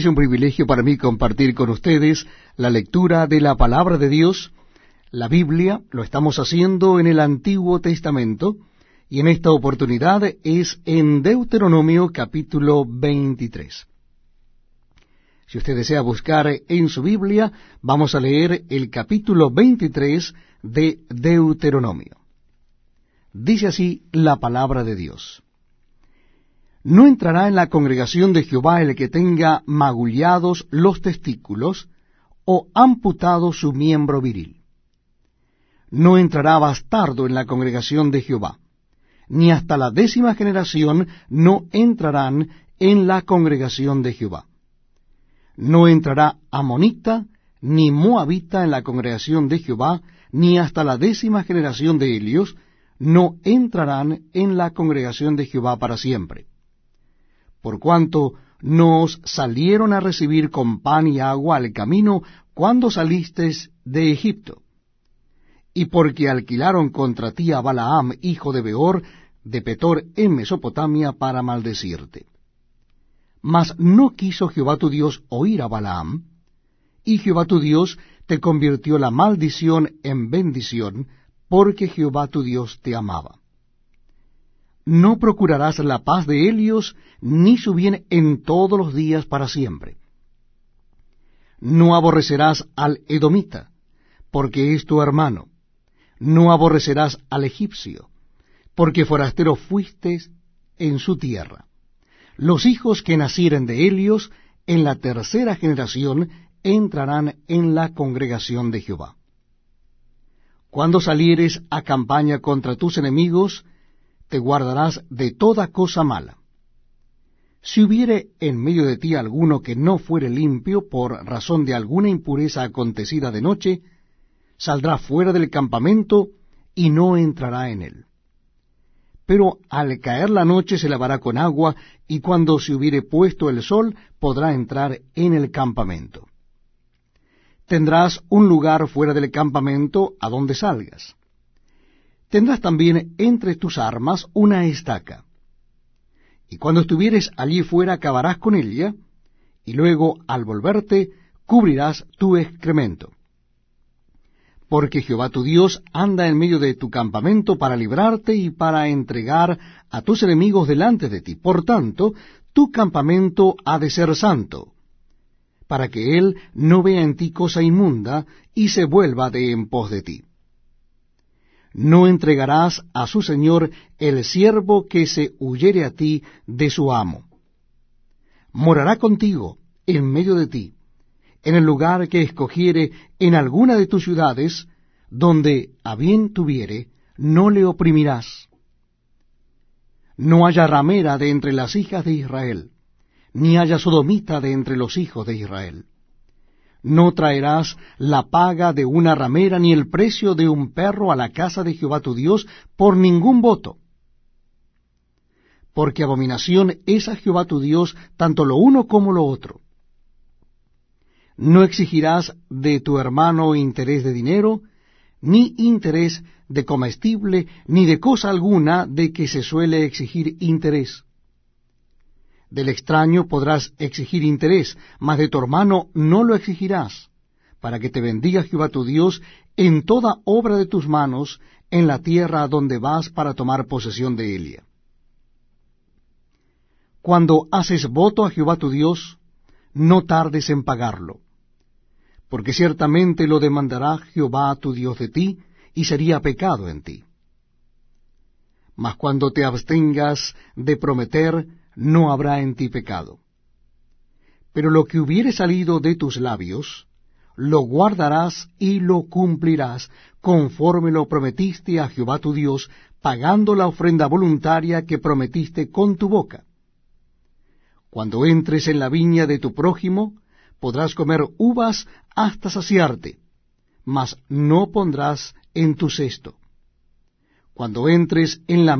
Es un privilegio para mí compartir con ustedes la lectura de la palabra de Dios. La Biblia lo estamos haciendo en el Antiguo Testamento y en esta oportunidad es en Deuteronomio capítulo 23. Si usted desea buscar en su Biblia, vamos a leer el capítulo 23 de Deuteronomio. Dice así la palabra de Dios. No entrará en la congregación de Jehová el que tenga magullados los testículos o amputado su miembro viril. No entrará bastardo en la congregación de Jehová, ni hasta la décima generación no entrarán en la congregación de Jehová. No entrará amonita ni moabita en la congregación de Jehová, ni hasta la décima generación de Helios no entrarán en la congregación de Jehová para siempre por cuanto nos salieron a recibir con pan y agua al camino cuando salistes de Egipto, y porque alquilaron contra ti a Balaam, hijo de Beor, de Petor en Mesopotamia, para maldecirte. Mas no quiso Jehová tu Dios oír a Balaam, y Jehová tu Dios te convirtió la maldición en bendición, porque Jehová tu Dios te amaba no procurarás la paz de Helios, ni su bien en todos los días para siempre. No aborrecerás al edomita, porque es tu hermano. No aborrecerás al egipcio, porque forastero fuiste en su tierra. Los hijos que nacieren de Helios, en la tercera generación, entrarán en la congregación de Jehová. Cuando salieres a campaña contra tus enemigos, te guardarás de toda cosa mala. Si hubiere en medio de ti alguno que no fuere limpio por razón de alguna impureza acontecida de noche, saldrá fuera del campamento y no entrará en él. Pero al caer la noche se lavará con agua, y cuando se hubiere puesto el sol podrá entrar en el campamento. Tendrás un lugar fuera del campamento a donde salgas tendrás también entre tus armas una estaca. Y cuando estuvieres allí fuera acabarás con ella, y luego al volverte cubrirás tu excremento. Porque Jehová tu Dios anda en medio de tu campamento para librarte y para entregar a tus enemigos delante de ti. Por tanto, tu campamento ha de ser santo, para que él no vea en ti cosa inmunda y se vuelva de en pos de ti no entregarás a su señor el siervo que se huyere a ti de su amo. Morará contigo en medio de ti, en el lugar que escogiere en alguna de tus ciudades, donde a bien tuviere, no le oprimirás. No haya ramera de entre las hijas de Israel, ni haya sodomita de entre los hijos de Israel no traerás la paga de una ramera ni el precio de un perro a la casa de Jehová tu Dios por ningún voto. Porque abominación es a Jehová tu Dios tanto lo uno como lo otro. No exigirás de tu hermano interés de dinero, ni interés de comestible, ni de cosa alguna de que se suele exigir interés del extraño podrás exigir interés, mas de tu hermano no lo exigirás, para que te bendiga Jehová tu Dios en toda obra de tus manos, en la tierra donde vas para tomar posesión de ella. Cuando haces voto a Jehová tu Dios, no tardes en pagarlo, porque ciertamente lo demandará Jehová tu Dios de ti, y sería pecado en ti. Mas cuando te abstengas de prometer, no habrá en ti pecado. Pero lo que hubiere salido de tus labios, lo guardarás y lo cumplirás, conforme lo prometiste a Jehová tu Dios, pagando la ofrenda voluntaria que prometiste con tu boca. Cuando entres en la viña de tu prójimo, podrás comer uvas hasta saciarte, mas no pondrás en tu cesto. Cuando entres en la